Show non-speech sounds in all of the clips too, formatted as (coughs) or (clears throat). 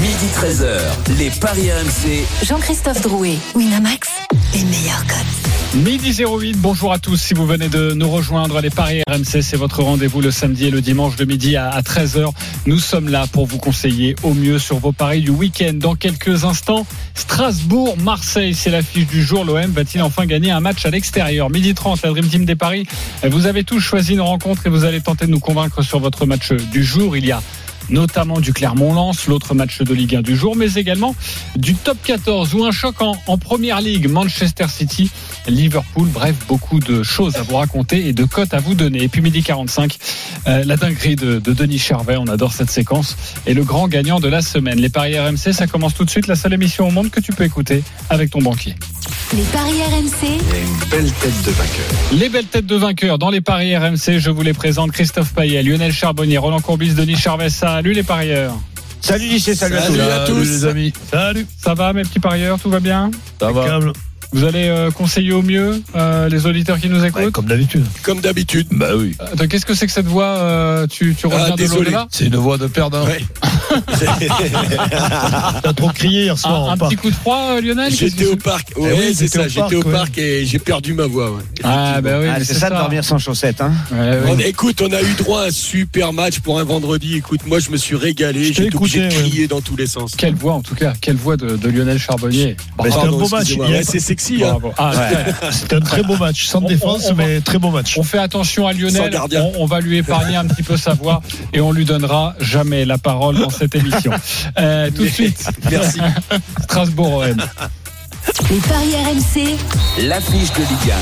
Midi 13h, les Paris RMC. Jean-Christophe Drouet, Winamax, les meilleurs codes. Midi 08, bonjour à tous. Si vous venez de nous rejoindre, les Paris RMC, c'est votre rendez-vous le samedi et le dimanche de midi à 13h. Nous sommes là pour vous conseiller au mieux sur vos paris du week-end. Dans quelques instants, Strasbourg-Marseille, c'est l'affiche du jour. L'OM va-t-il enfin gagner un match à l'extérieur? Midi 30, la Dream Team des Paris. Vous avez tous choisi une rencontre et vous allez tenter de nous convaincre sur votre match du jour. Il y a notamment du Clermont-Lens, l'autre match de Ligue 1 du jour, mais également du top 14 ou un choc en, Première Ligue, Manchester City, Liverpool. Bref, beaucoup de choses à vous raconter et de cotes à vous donner. Et puis midi 45, euh, la dinguerie de, de Denis Charvet, on adore cette séquence, et le grand gagnant de la semaine. Les paris RMC, ça commence tout de suite, la seule émission au monde que tu peux écouter avec ton banquier. Les paris RMC, une belle tête de vainqueur. Les belles têtes de vainqueurs dans les paris RMC, je vous les présente Christophe Payet, Lionel Charbonnier, Roland Courbis, Denis Charvet. Salut les parieurs. Salut lycée, salut, Salut à à tous. tous. les amis. Salut. Ça va mes petits parieurs, tout va bien? Ça va. Vous allez euh, conseiller au mieux euh, les auditeurs qui nous écoutent Ouais, Comme d'habitude. Comme d'habitude. Bah oui. Attends, Qu'est-ce que c'est que cette voix euh, Tu, tu reviens Ah, de désolé. l'au-delà C'est une voix de perdant. Ouais. (laughs) T'as trop crié hier soir Un, petit coup de froid, euh, Lionel J'étais au c'est parc. Eh Ouais, oui, c'est ça. J'étais au parc, et j'ai perdu ma voix. ouais. Ah bah oui, Ah, c'est ça de dormir sans chaussettes. Hein. Ouais, ouais. On- écoute, on a eu droit à un super match pour un vendredi. Écoute, moi, je me suis régalé. J'ai crier dans tous les sens. Quelle voix en tout cas, quelle voix de, de Lionel Charbonnier. Mais c'était un beau match. c'est sexy. hein. Bravo. Ah, C'était (laughs) un très beau match, sans On- défense, on mais très beau match. On fait attention à Lionel, on, on va lui épargner un petit peu sa voix et on lui donnera jamais la parole dans cette émission. (laughs) Euh, tout de suite, Merci. (laughs) Strasbourg-OM. les paris RMC, L'affiche de Ligue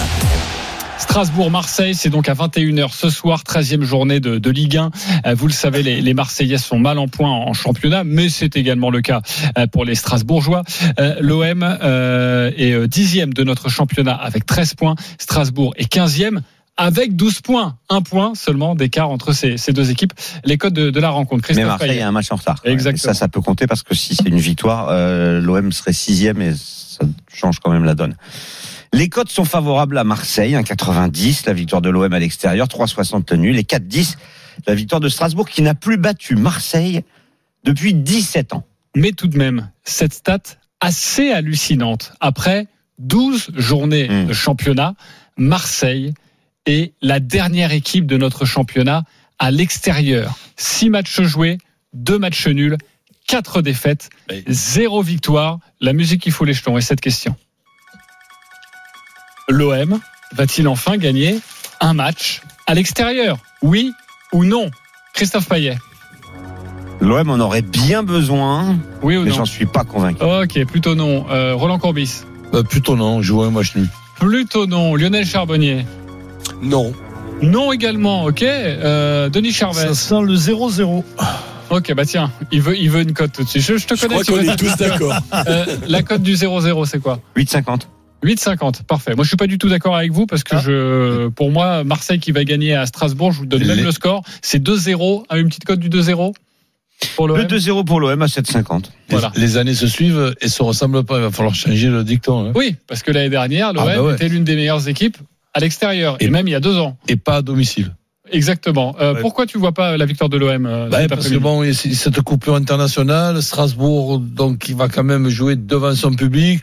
Strasbourg-Marseille, c'est donc à 21h ce soir, 13e journée de, de Ligue 1. Euh, Vous le savez, les, les Marseillais sont mal en point en championnat, mais c'est également le cas euh, pour les Strasbourgeois. Euh, L'OM est dixième de notre championnat avec 13 points. Strasbourg est 15e avec 12 points. Un point seulement d'écart entre ces, ces deux équipes. Les codes de, de la rencontre. Mais Christophe Marseille Payet. a un match en retard. Exactement. Et ça, ça peut compter parce que si c'est une victoire, euh, l'OM serait sixième et ça change quand même la donne. Les cotes sont favorables à Marseille, 1,90, la victoire de l'OM à l'extérieur, 3,60 le nul, et 4,10, la victoire de Strasbourg qui n'a plus battu Marseille depuis 17 ans. Mais tout de même, cette stat assez hallucinante. Après 12 journées Mm. de championnat, Marseille est la dernière équipe de notre championnat à l'extérieur. 6 matchs joués, 2 matchs nuls, 4 défaites, Oui. 0 victoire. La musique qui fout les jetons est cette question. L'OM va-t-il enfin gagner un match à l'extérieur? Oui ou non? Christophe Payet L'OM en aurait bien besoin, Oui ou mais non? j'en suis pas convaincu. Ok, plutôt non. Euh, Roland Courbis Bah, plutôt non, je vois un match nul. Plutôt non. Lionel Charbonnier Non. Non également, ok. Euh, Denis Charvet. Ça sent le 0-0. Ok, bah tiens, il veut, il veut une cote tout de suite. Je, je te Je connais. crois qu'on est tous d'accord. Euh, la cote du 0-0, c'est quoi? 8,50. 8,50. Parfait. Moi, je suis pas du tout d'accord avec vous parce que Ah. je, pour moi, Marseille qui va gagner à Strasbourg, je vous donne même Les- le score. C'est 2-0. à Une petite cote du 2-0 pour Le l'OM. 2-0 pour l'OM à 7,50. Les- Voilà. Les, années se suivent et se ressemblent pas. Il va falloir changer le dicton. hein. Oui, parce que l'année dernière, l'OM Ah bah ouais. était l'une des meilleures équipes à l'extérieur et, Et- même il y a deux ans. Et pas à domicile. Exactement. Euh, Ouais. Pourquoi tu vois pas la victoire de l'OM euh, Bah, parce que bon, il y a cette coupure internationale, Strasbourg, donc, il va quand même jouer devant son public.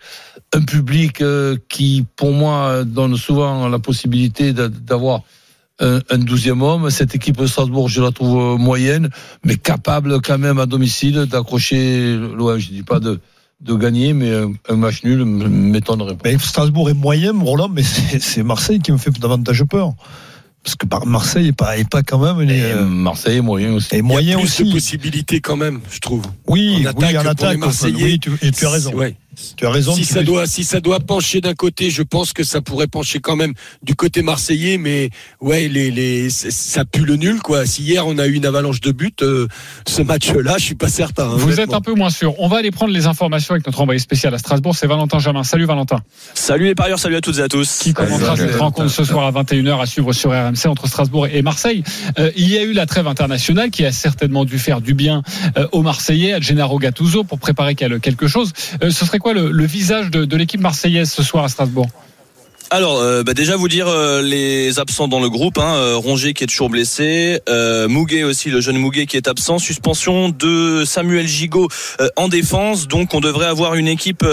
Un public euh, qui, pour moi, donne souvent la possibilité d'a- d'avoir un, douzième homme. Cette équipe de Strasbourg, je la trouve euh, moyenne, mais capable quand même à domicile d'accrocher l'OM. Je dis pas de, de gagner, mais un, match nul m'étonnerait pas. Mais Strasbourg est moyen, Roland, mais c'est Marseille qui me fait davantage peur. Parce que Marseille est pas, est pas quand même. une- Et euh, Marseille est moyen aussi. Il y moyen a plus aussi. de possibilités quand même, je trouve. Oui, en oui, attaque en pour attaque. les Marseillais. oui, tu, et tu as raison. Ouais. Tu as raison. Si ça doit, si ça doit pencher d'un côté, je pense que ça pourrait pencher quand même du côté marseillais, mais ouais, les, les, ça pue le nul, quoi. Si hier on a eu une avalanche de buts, euh, ce match-là, je suis pas certain. hein, Vous êtes un peu moins sûr. On va aller prendre les informations avec notre envoyé spécial à Strasbourg, c'est Valentin Jamin. Salut Valentin. Salut les parieurs, salut à toutes et à tous. Qui commentera cette Valentin. rencontre ce soir à 21h à suivre sur RMC entre Strasbourg et Marseille. Euh, il y a eu la trêve internationale qui a certainement dû faire du bien euh, aux Marseillais, à Gennaro Gattuso pour préparer quel- quelque chose. Euh, ce serait quoi quoi le, le visage de, de l'équipe marseillaise ce soir à Strasbourg? Alors, euh, bah déjà vous dire euh, les absents dans le groupe. Hein, euh, qui est toujours blessé, euh, Mouguet aussi, le jeune Mouguet qui est absent, suspension de Samuel Gigot euh, en défense. Donc on devrait avoir une équipe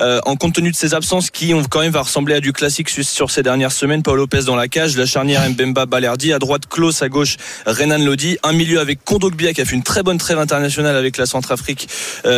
en compte tenu de ses absences qui ont quand même va ressembler à du classique sur, sur ces dernières semaines. Paul Lopez dans la cage, la charnière Mbemba Balerdi, à droite Klaus, à gauche Renan Lodi, un milieu avec Kondogbia qui a fait une très bonne trêve internationale avec la Centrafrique,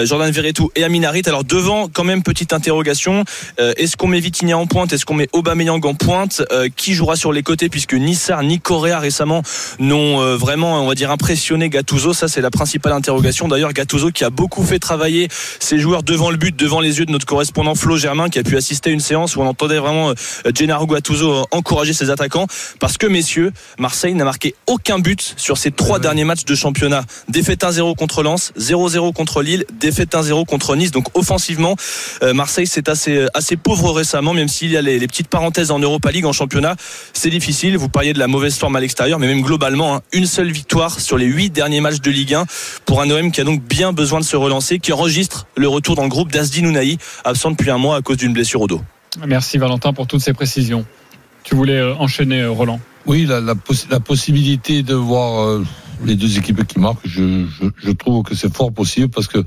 Jordan Verretou et Amin Harit. Alors devant quand même petite interrogation, est-ce qu'on met Vitinha en pointe, est-ce qu'on met Aubameyang en pointe, Euh, qui jouera sur les côtés puisque ni Sarr ni Correa récemment n'ont euh, vraiment on va dire impressionné Gattuso, ça c'est la principale interrogation. D'ailleurs Gattuso qui a beaucoup fait travailler ses joueurs devant le but, devant les yeux de notre correspondant Flo Germain qui a pu assister à une séance où on entendait vraiment euh, Gennaro Gattuso encourager ses attaquants parce que messieurs, Marseille n'a marqué aucun but sur ses trois derniers matchs de championnat. Défaite 1-0 contre Lens, 0-0 contre Lille, défaite 1-0 contre Nice. Donc offensivement, Marseille c'est assez assez pauvre récemment, même s'il y a les, les petites parenthèses en Europa League, en championnat, c'est difficile. Vous parliez de la mauvaise forme à l'extérieur, mais même globalement, hein, une seule victoire sur les huit derniers matchs de Ligue 1 pour un OM qui a donc bien besoin de se relancer, qui enregistre le retour dans le groupe d'Asdi Nounaï, absent depuis un mois à cause d'une blessure au dos. Merci Valentin pour toutes ces précisions. Tu voulais euh, enchaîner euh, Roland? Oui, la, la, possi- la possibilité de voir euh, les deux équipes qui marquent, je, je, je trouve que c'est fort possible parce que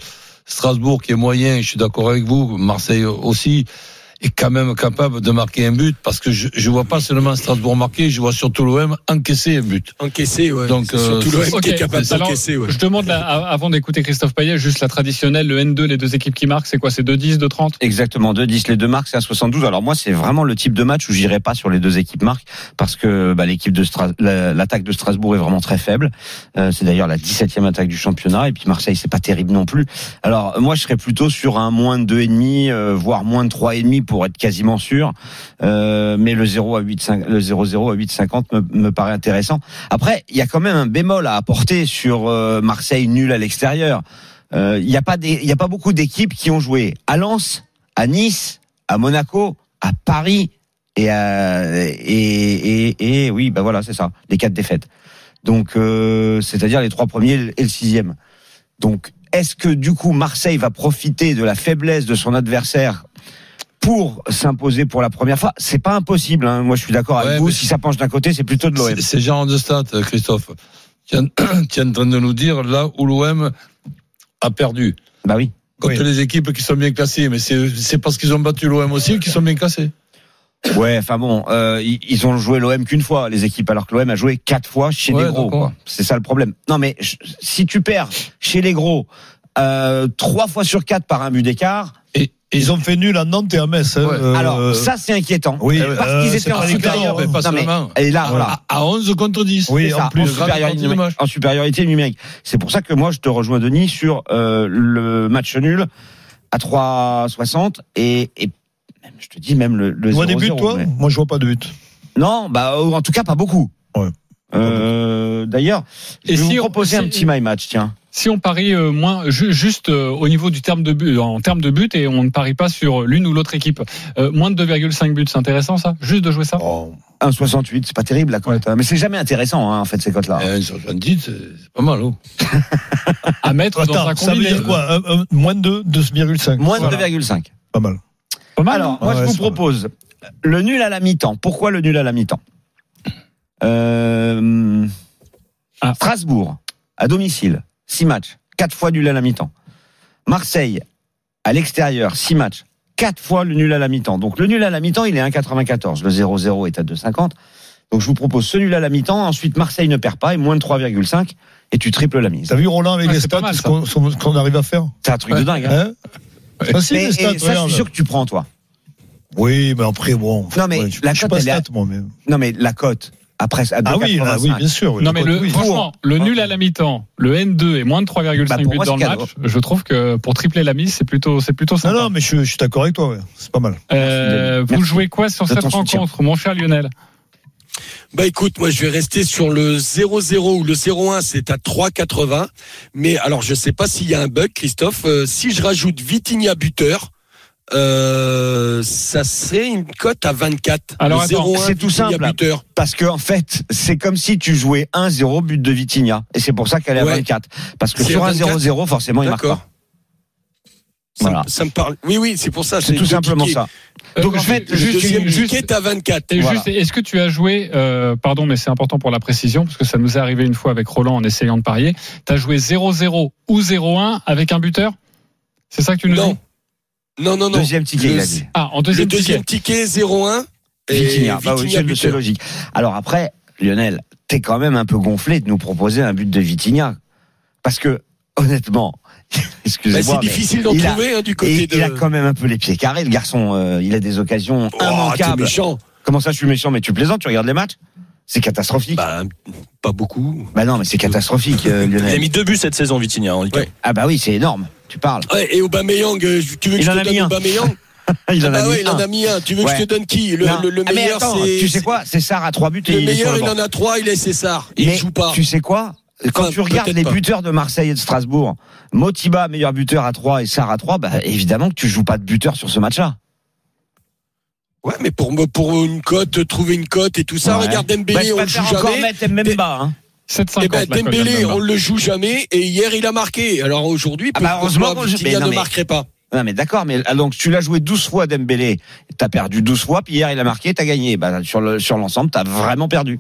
Strasbourg qui est moyen, je suis d'accord avec vous, Marseille aussi est quand même capable de marquer un but parce que je je vois pas seulement Strasbourg marquer, je vois surtout l'OM encaisser un but. Encaissé, ouais. Donc, C'est surtout euh, l'OM qui est capable d'encaisser, ouais. Je demande, là, avant d'écouter Christophe Payet, juste la traditionnelle, le N2, les deux équipes qui marquent, c'est quoi? C'est 2-10, 2-30 Exactement, 2-10 les deux marques, c'est à 72. Alors moi, c'est vraiment le type de match où j'irai pas sur les deux équipes marques parce que bah, l'équipe de Stras- l'attaque de Strasbourg est vraiment très faible. Euh, c'est d'ailleurs la 17e attaque du championnat et puis Marseille, c'est pas terrible non plus. Alors moi, je serais plutôt sur un moins de 2,5 euh, voire moins de 3,5 pour être quasiment sûr. Euh, mais le 0 à 8 le 0-0 à 8,50 me, me paraît intéressant. Après, il y a quand même un bémol à apporter sur euh, Marseille nul à l'extérieur. Euh, Il n'y a pas y a pas beaucoup d'équipes qui ont joué à Lens, à Nice, à Monaco, à Paris et à, et, et, oui, bah voilà, c'est ça, les quatre défaites. Donc, c'est-à-dire les trois premiers et le sixième. Donc, est-ce que du coup Marseille va profiter de la faiblesse de son adversaire pour s'imposer pour la première fois C'est pas impossible. Hein. Moi, je suis d'accord avec vous. Si ça penche d'un côté, c'est plutôt de l'OM. C'est- genre de stats, Christophe. Tu es (coughs) en- train de nous dire là où l'OM a perdu. Bah oui. Contre Oui. les équipes qui sont bien classées, mais c'est c'est parce qu'ils ont battu l'OM aussi qu'ils sont bien classés. Ouais, enfin bon, euh, ils, ont joué l'OM qu'une fois, les équipes, alors que l'OM a joué quatre fois chez Ouais, les gros. C'est ça le problème. Non, mais je- si tu perds chez les gros euh, trois fois sur quatre par un but d'écart, et Ils ont fait nul à Nantes et à Metz. hein, Ouais. euh, alors ça c'est inquiétant. oui, parce euh, qu'ils étaient en supérieur. Non, mais- et là, à, voilà. à 11 contre 10. Oui, C'est en ça, plus, en, supériorité, en numérique. C'est pour ça que moi je te rejoins Denis sur euh, le match nul à 3,60 et, et même, je te dis même le, le Tu vois des 0-0, buts, toi mais- Moi, je vois pas de but. Non, bah en tout cas pas beaucoup. Ouais. Euh, D'ailleurs, je Et vais si vous on- proposer un petit my match, tiens. Si on parie euh, moins, ju- juste euh, au niveau du terme de but, en termes de but, et on ne parie pas sur l'une ou l'autre équipe, euh, moins de 2,5 buts, c'est intéressant ça? Juste de jouer ça? Oh. 1,68, c'est pas terrible la cote, hein. mais c'est jamais intéressant hein, en fait ces cotes-là. Euh, sur 70, c'est c'est pas mal. Oh. (laughs) à mettre dans un Attends, ça veut combiné. dire quoi Moins de 2,5. Moins de Voilà. 2,5. Pas mal. Pas mal, Alors, moi Ouais, je vous propose le nul à la mi-temps. Pourquoi le nul à la mi-temps? Euh, Ah. Strasbourg, à domicile, 6 matchs, 4 fois nul à la mi-temps. Marseille, à l'extérieur, 6 matchs, 4 fois le nul à la mi-temps. Donc le nul à la mi-temps, il est 1,94. Le 0-0 est à 2,50. Donc je vous propose ce nul à la mi-temps. Ensuite, Marseille ne perd pas et moins de 3,5 et tu triples la mise. T'as vu Roland avec Ouais, les c'est pas stats, mal, ce ça. qu'on qu'on arrive à faire C'est un truc de dingue. Hein Hein C'est facile, Mais- les stats, et ça, je suis sûr que tu prends, toi. Oui, mais après, bon. Non, mais ouais, la je suis cote, pas elle est à- moi, mais. Non, mais la cote, après, à Ah oui, 2,85. oui, bien sûr. oui, Non le mais le, oui. franchement, le nul à la mi-temps, le N2 et moins de 3,5 Bah, buts moi, dans le match, je trouve que pour tripler la mise, c'est plutôt, c'est plutôt Non, sympa. non, mais je, je suis d'accord avec toi, ouais. c'est pas mal. Euh, Merci. vous jouez quoi sur cette soutien. rencontre, mon cher Lionel? Bah écoute, moi je vais rester sur le 0-0 ou le 0-1, c'est à 3,80. Mais alors je sais pas s'il y a un bug, Christophe. Euh, si je rajoute Vitinha buteur, euh, ça serait une cote à 24. Alors, Le attends, 0-1, c'est tout simple. buteur. Parce que en fait, c'est comme si tu jouais 1-0 but de Vitinha. Et c'est pour ça qu'elle est à Ouais. 24. Parce que sur à un 24. 0-0, forcément, il marque D'accord. pas. Ça, me- Voilà. ça me parle. Oui, oui, c'est pour ça. C'est tout simplement ça. Euh, Donc, non, je vais mais te- Le Juste deuxième une- juste- est à 24. Et Voilà. juste, est-ce que tu as joué, euh, pardon, mais c'est important pour la précision, parce que ça nous est arrivé une fois avec Roland en essayant de parier, tu as joué 0-0 ou 0-1 avec un buteur? C'est ça que tu nous Non. dis? Non, non, non. Deuxième ticket, Le- il a dit. Ah, en Le deuxième, deuxième ticket, 0-1. Et Vitinha. Bah oui, c'est- logique. Alors après, Lionel, t'es quand même un peu gonflé de nous proposer un but de Vitinha. Parce que, honnêtement, (laughs) Bah, excusez-moi. c'est difficile d'en il a- trouver hein, du et côté de. il a quand même un peu les pieds carrés, le garçon. euh, il a des occasions Oh, immanquables. méchant. Comment ça, je suis méchant Mais tu plaisantes, tu regardes les matchs? C'est catastrophique. Bah, Bah, pas beaucoup. non, mais c'est catastrophique, euh, Il a Lionel. mis deux buts cette saison, Vitinha, en Ligue 1. Ouais. Ah bah oui, c'est énorme. Tu parles. Ouais, et Aubameyang, euh, tu veux que Il je en te a donne. Aubameyang (laughs) il Ah en a bah mis ouais, il en un. a mis un. Tu veux que je te donne qui le, Non. le- le Ah, meilleur, c'est. tu sais quoi C'est Sarr à trois buts et Le il est sur meilleur, le il en a trois, il est César. Il Mais joue pas. Tu sais quoi Quand Enfin, tu regardes les pas. buteurs de Marseille et de Strasbourg, Motiba meilleur buteur à 3 et Sarr à 3, bah évidemment que tu joues pas de buteur sur ce match-là. Ouais, mais pour, me- pour une cote, trouver une cote et tout ça, Ouais. regarde Bah, Dembélé, je on le joue encore jamais. mettre Mbemba. Hein. 7,50. Eh ben, Dembélé, on le joue jamais et hier il a marqué. Alors aujourd'hui, Ah bah, heureusement non, ne mais- marquerait pas Non mais d'accord, mais ah, donc tu l'as joué 12 fois Dembélé, t'as perdu 12 fois, puis hier il a marqué, t'as gagné. Bah sur le sur l'ensemble, t'as vraiment perdu.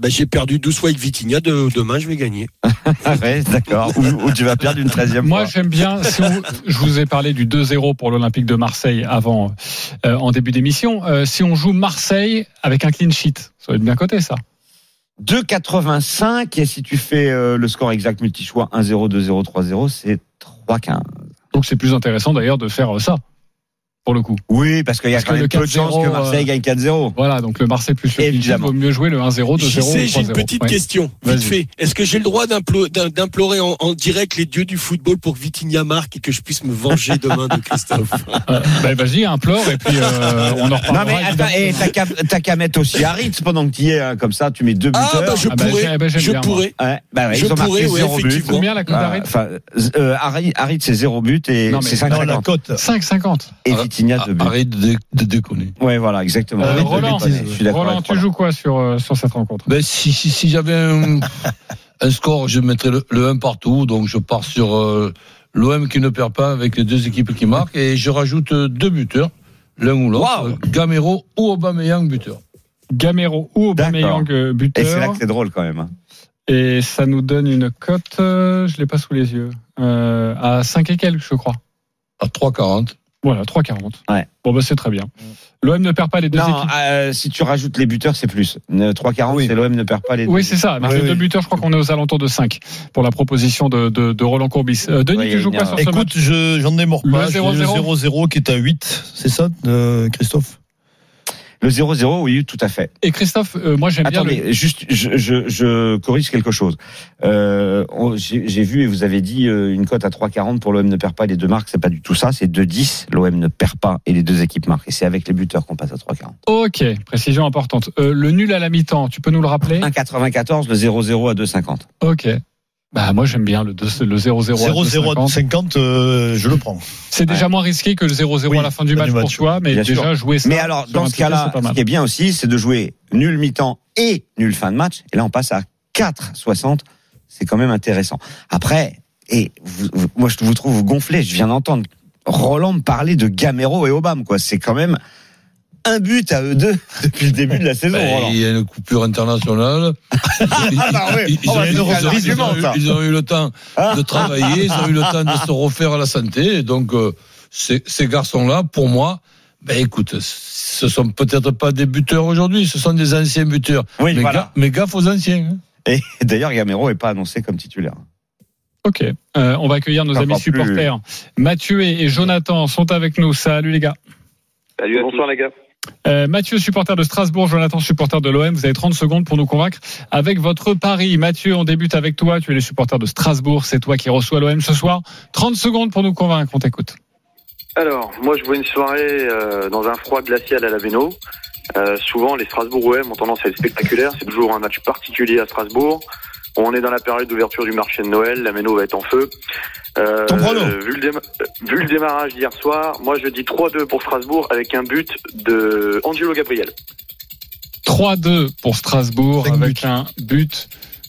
bah, J'ai perdu 12 fois avec Vitinha, de, demain je vais gagner. (laughs) Ah ouais, d'accord. ou, ou tu vas perdre une 13e Moi, fois. j'aime bien. Si on- je vous ai parlé du 2-0 pour l'Olympique de Marseille avant, euh, en début d'émission. Euh, si on joue Marseille avec un clean sheet, ça va être bien coté, ça. 2,85 et si tu fais euh, le score exact multi-choix 1-0, 2-0, 3-0, c'est 3,15. Donc, c'est plus intéressant d'ailleurs de faire euh, ça, pour le coup. Oui, parce qu'il y a Parce quand même peu de chances 4-0, que Marseille euh, gagne 4-0. Voilà, donc le Marseille plus le Évidemment. vaut mieux jouer le 1-0, 2-0 J'y ou sais, j'ai une 3-0. petite Ouais. question, vite fait. Est-ce que j'ai le droit d'implo- d'im- d'implorer en, en direct les dieux du football pour que Vitinha marque et que je puisse me venger demain de Christophe (laughs) Euh, bah, vas-y, implore et puis euh, on en reparlera. Non mais attends, évidemment. et t'as qu'à mettre aussi Haritz pendant que tu y es, hein, comme ça tu mets deux buteurs. Ah bah je Ah bah, pourrais, bah, je bien, pourrais. Ouais, bah ouais, Je ils ont marqué pourrais, but. effectivement. Combien la cote Ah, Enfin, euh, Harit, Harit, c'est 0 but et c'est Non, 5,50. la cote. 5,50. Vitinha 2 buts. Arrête de, de déconner. Ouais, voilà, exactement. Euh, de Roland, bêtises, je suis d'accord Roland, avec tu joues quoi sur, euh, sur cette rencontre? Ben, si si, si j'avais un, un score, je mettrais le, le 1 partout. Donc je pars sur euh, l'OM qui ne perd pas avec les deux équipes qui marquent. Et je rajoute deux buteurs, l'un ou l'autre. Gamero ou Aubameyang buteur. Gamero ou Aubameyang euh, Et c'est là buteur. que c'est drôle quand même. hein. Et ça nous donne une cote, euh, je l'ai pas sous les yeux, euh, à 5 et quelques, je crois. À 3,40. Voilà, 3,40. Ouais. Bon, bah, c'est très bien. L'OM ne perd pas les deux Non, équipes. euh, si tu rajoutes les buteurs, c'est plus. Euh, 3,40, Oui. c'est l'OM ne perd pas les deux. Oui, c'est ça. Avec Oui, les oui. deux buteurs, je crois qu'on est aux alentours de 5 pour la proposition de, de, de Roland Courbis. Euh, Denis, Oui, tu joues quoi sur ce match? Écoute, je- j'en ai mort Le pas. 0-0. 0-0 qui est à 8, c'est ça, euh, Christophe? Le 0-0, oui, tout à fait. Et Christophe, euh, moi j'aime bien le... Attendez, juste, je, je, je corrige quelque chose. Euh, j'ai vu et vous avez dit euh, une cote à 3,40 pour l'OM ne perd pas les deux marques. C'est pas du tout ça. C'est 2,10. L'OM ne perd pas et les deux équipes marquent. Et c'est avec les buteurs qu'on passe à 3,40. Ok, précision importante. Euh, le nul à la mi-temps, tu peux nous le rappeler? 1,94, le 0-0 à 2,50. Ok. Bah moi j'aime bien le, deux- le 0-0 à 0-0 à 2,50. 50, euh, je le prends. C'est déjà moins risqué que le 0-0 Oui, à la fin du match pour toi, mais Bien déjà sûr. jouer ça. Mais alors, dans ce cas-là, ce qui est bien aussi, c'est de jouer nul mi-temps et nul fin de match. Et là, on passe à 4,60. C'est quand même intéressant. Après, et vous- vous- moi, je vous trouve gonflé. Je viens d'entendre Roland me parler de Gamero et Obama, quoi. C'est quand même un but à eux deux (laughs) depuis le début de la saison, Ben, il y a une coupure internationale. Ils- ont eu- le temps Ah. de travailler, ils ont eu le temps de se refaire à la santé. Et donc, euh, ces, ces garçons-là, pour moi, ben écoute, ce sont peut-être pas des buteurs aujourd'hui, ce sont des anciens buteurs. Oui, mais, voilà. ga- mais gaffe aux anciens. hein. Et (laughs) d'ailleurs, Gamero est pas annoncé comme titulaire. Ok, Euh, on va accueillir nos amis plus. supporters. Mathieu et, et Jonathan sont avec nous. Salut les gars. Salut Bonsoir les gars. Euh, Mathieu, supporter de Strasbourg, Jonathan, supporter de l'OM. Vous avez 30 secondes pour nous convaincre avec votre pari. Mathieu, on débute avec toi. Tu es le supporter de Strasbourg. C'est toi qui reçois l'OM ce soir. 30 secondes pour nous convaincre. On t'écoute. Alors, moi je vois une soirée euh, dans un froid glacial à la Véno. Euh, souvent, les Strasbourg-OM ont tendance à être spectaculaires. C'est toujours un match particulier à Strasbourg. On est dans la période d'ouverture du marché de Noël. La Méno va être en feu. Euh, vu, le déma- vu le démarrage d'hier soir, moi je dis 3-2 pour Strasbourg avec un but de Angelo Gabriel. 3-2 pour Strasbourg avec un but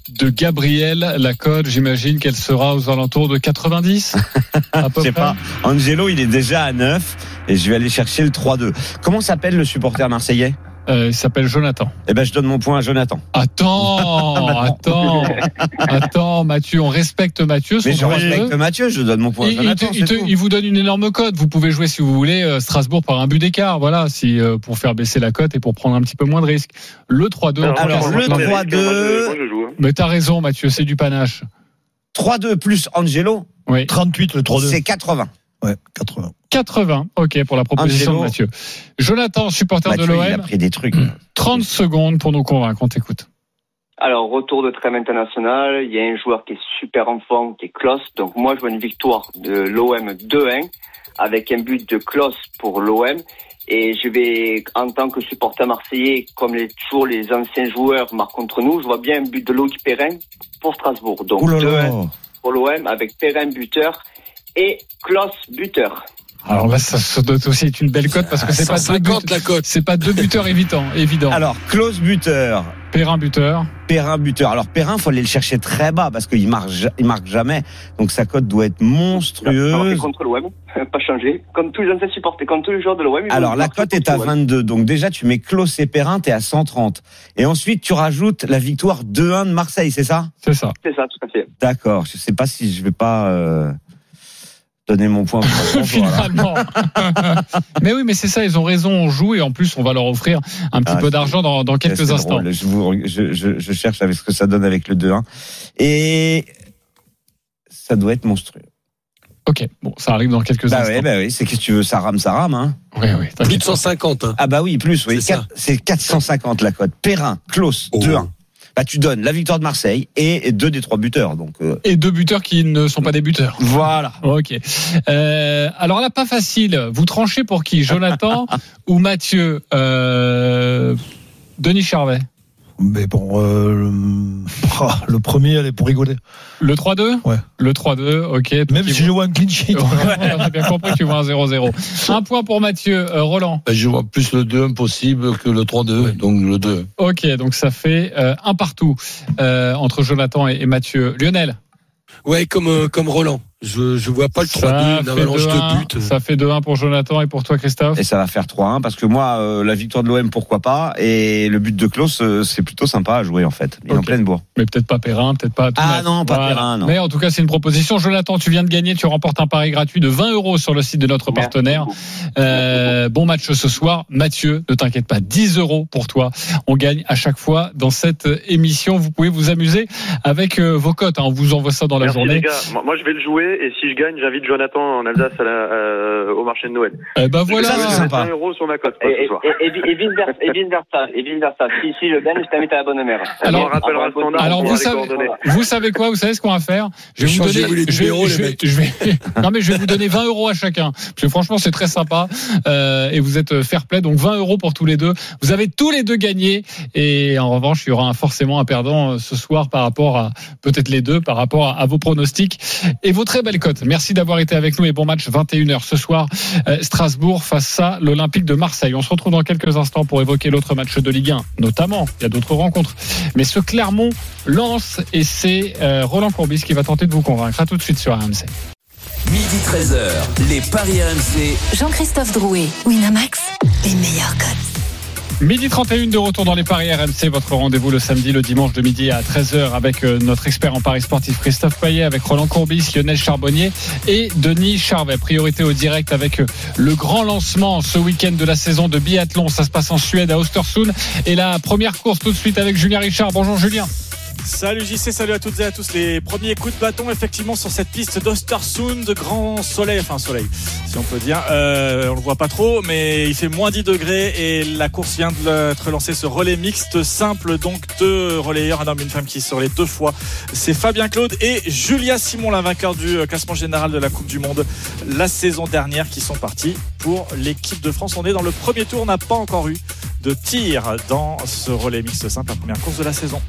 de Gabriel. La cote, j'imagine qu'elle sera aux alentours de 90 (laughs) à peu Je sais près. pas. Angelo, il est déjà à 9 et je vais aller chercher le 3-2. Comment s'appelle le supporter marseillais? Euh, il s'appelle Jonathan. Eh ben, je donne mon point à Jonathan. Attends, (laughs) attends, attends, Mathieu, on respecte Mathieu. son Mais je respecte jeu. Mathieu, je donne mon point à Il, il Jonathan. te- il te- il vous donne une énorme cote. Vous pouvez jouer si vous voulez euh, Strasbourg par un but d'écart. Voilà, si euh, pour faire baisser la cote et pour prendre un petit peu moins de risques. Le 3-2. on Alors, le la- moi, je- 3-2. moi, je joue. hein. Mais t'as raison, Mathieu, c'est du panache. 3-2 plus Angelo, Oui. 38 le 3-2. c'est 80. Ouais, 80. 80. Ok pour la proposition de Mathieu. Jonathan, supporter Mathieu, de il a l'OM. pris des trucs. (clears throat) 30 secondes pour nous convaincre. On t'écoute. Alors, retour de trêve international, il y a un joueur qui est super en forme, qui est Klaus. Donc moi, je vois une victoire de l'OM 2-1 avec un but de Klaus pour l'OM. Et je vais, en tant que supporter marseillais, comme les, toujours les anciens joueurs marquent contre nous, je vois bien un but de Loïc Perrin pour Strasbourg. Donc Ouh là 2-1 là. pour l'OM avec Perrin buteur et Klaus buteur. Alors là, ça se doit aussi être une belle cote parce que c'est pas deux 150 but- la cote. c'est pas deux buteurs évidents, évident. Alors, close buteur. Perrin buteur. Perrin buteur. Alors Perrin, faut aller le chercher très bas parce qu'il marque, il marque jamais. Donc sa cote doit être monstrueuse. contre l'OM, (laughs) pas changé. Comme tous les anciens supporters, comme tous les joueurs de l'OM. Alors la cote est à contre l'OM. 22. Donc déjà tu mets Klaus et Perrin, t'es à 130. Et ensuite tu rajoutes la victoire 2-1 de Marseille, c'est ça? C'est ça. C'est ça, tout à fait. D'accord. Je sais pas si je vais pas euh, donner mon point. (laughs) Finalement. (laughs) mais oui, mais c'est ça, ils ont raison, on joue et en plus, on va leur offrir un petit Ah, peu d'argent dans, dans quelques instants. drôle. Je, vous, je, je, je cherche avec ce que ça donne avec le 2-1. Et ça doit être monstrueux. Ok, bon, ça arrive dans quelques Bah instants. ouais, bah oui, c'est qu'est-ce que tu veux, ça rame, ça rame, hein. Oui, oui, Plus de 150. hein. Ah bah oui, plus, oui. C'est ça. Quatre- C'est 450 la cote. Perrin, Klaus, Oh. 2-1. Bah tu donnes la victoire de Marseille et deux des trois buteurs. Donc euh, Et deux buteurs qui ne sont pas des buteurs. voilà. Ok. Euh, alors là, pas facile. Vous tranchez pour qui? Jonathan (laughs) ou Mathieu? Euh, Denis Charvet Mais bon, euh, le... (laughs) ah, le premier, elle est pour rigoler. Le 3-2 Ouais. Le 3-2, ok. Même si je vois un clean sheet. (laughs) Ouais, on a bien compris que tu vois un 0-0. Un point pour Mathieu. Euh, Roland. Ben, Je vois plus le 2-1 possible que le 3-2, donc le 2. Ok, donc ça fait euh, un partout euh, entre Jonathan et, et Mathieu. Lionel. Ouais, comme, euh, comme Roland. Je, je vois pas le 3-2, Ça une fait avalanche 2-1, de buts. Ça fait 2-1 pour Jonathan et pour toi, Christophe. Et ça va faire 3-1 parce que moi, euh, la victoire de l'OM, pourquoi pas. Et le but de Klaus, euh, c'est plutôt sympa à jouer en fait. Il est en pleine bourre. Mais peut-être pas Perrin, peut-être pas. Ah non, pas Perrin, non. Mais en tout cas, c'est une proposition. Jonathan, tu viens de gagner. Tu remportes un pari gratuit de 20 euros sur le site de notre partenaire. Euh, bon match ce soir. Mathieu, ne t'inquiète pas, 10 euros pour toi. On gagne à chaque fois dans cette émission. Vous pouvez vous amuser avec euh, vos cotes. hein. On vous envoie ça dans la Merci journée. les gars. Moi, moi, je vais le jouer et si je gagne, j'invite Jonathan en Alsace à la- euh, au marché de Noël. Eh ben voilà. C'est sympa. mettre 20 euros sur ma cote Et, et, soir. et, et, et vice versa, et vice versa, et vice versa. Si, si je gagne, je t'invite à la bonne mère. Alors- on rappellera le standard. Alors on vous savez, coordonnées. vous savez quoi Vous savez ce qu'on va faire Je vais vous donner, les je les je vais- (laughs) non mais je vais vous donner 20 euros à chacun. Parce que franchement c'est très sympa euh, et vous êtes fair play. Donc 20 euros pour tous les deux. Vous avez tous les deux gagné et en revanche il y aura un- forcément un perdant euh, ce soir par rapport à peut-être les deux par rapport à, à vos pronostics et vos très belles cotes. Merci d'avoir été avec nous et bon match 21h ce soir euh, Strasbourg face à l'Olympique de Marseille. On se retrouve dans quelques instants pour évoquer l'autre match de Ligue 1 notamment. Il y a d'autres rencontres. Mais ce Clermont lance et c'est euh, Roland Courbis qui va tenter de vous convaincre. À tout de suite sur RMC. Midi 13h, les Paris RMC. Jean-Christophe Drouet, Winamax, les meilleurs cotes. Midi 31 de retour dans les paris RMC, votre rendez-vous le samedi, le dimanche de midi à 13h avec euh, notre expert en paris sportif Christophe Payet, avec Roland Courbis, Lionel Charbonnier et Denis Charvet. Priorité au direct avec euh, le grand lancement ce week-end de la saison de biathlon. Ça se passe en Suède à Östersund. Et la première course tout de suite avec Julien Richard. Bonjour Julien. Salut JC, salut à toutes et à tous. Les premiers coups de bâton effectivement sur cette piste d'Ostersund, grand soleil, enfin soleil si on peut dire. Euh, on le voit pas trop, mais il fait moins 10 degrés et la course vient d'être lancée ce relais mixte simple, donc deux relayeurs, un homme et une femme qui sont les deux fois. C'est Fabien Claude et Julia Simon, la vainqueur du euh, classement général de la Coupe du Monde la saison dernière, qui sont partis pour l'équipe de France. On est dans le premier tour, on n'a pas encore eu de tir dans ce relais mixte simple, la première course de la saison.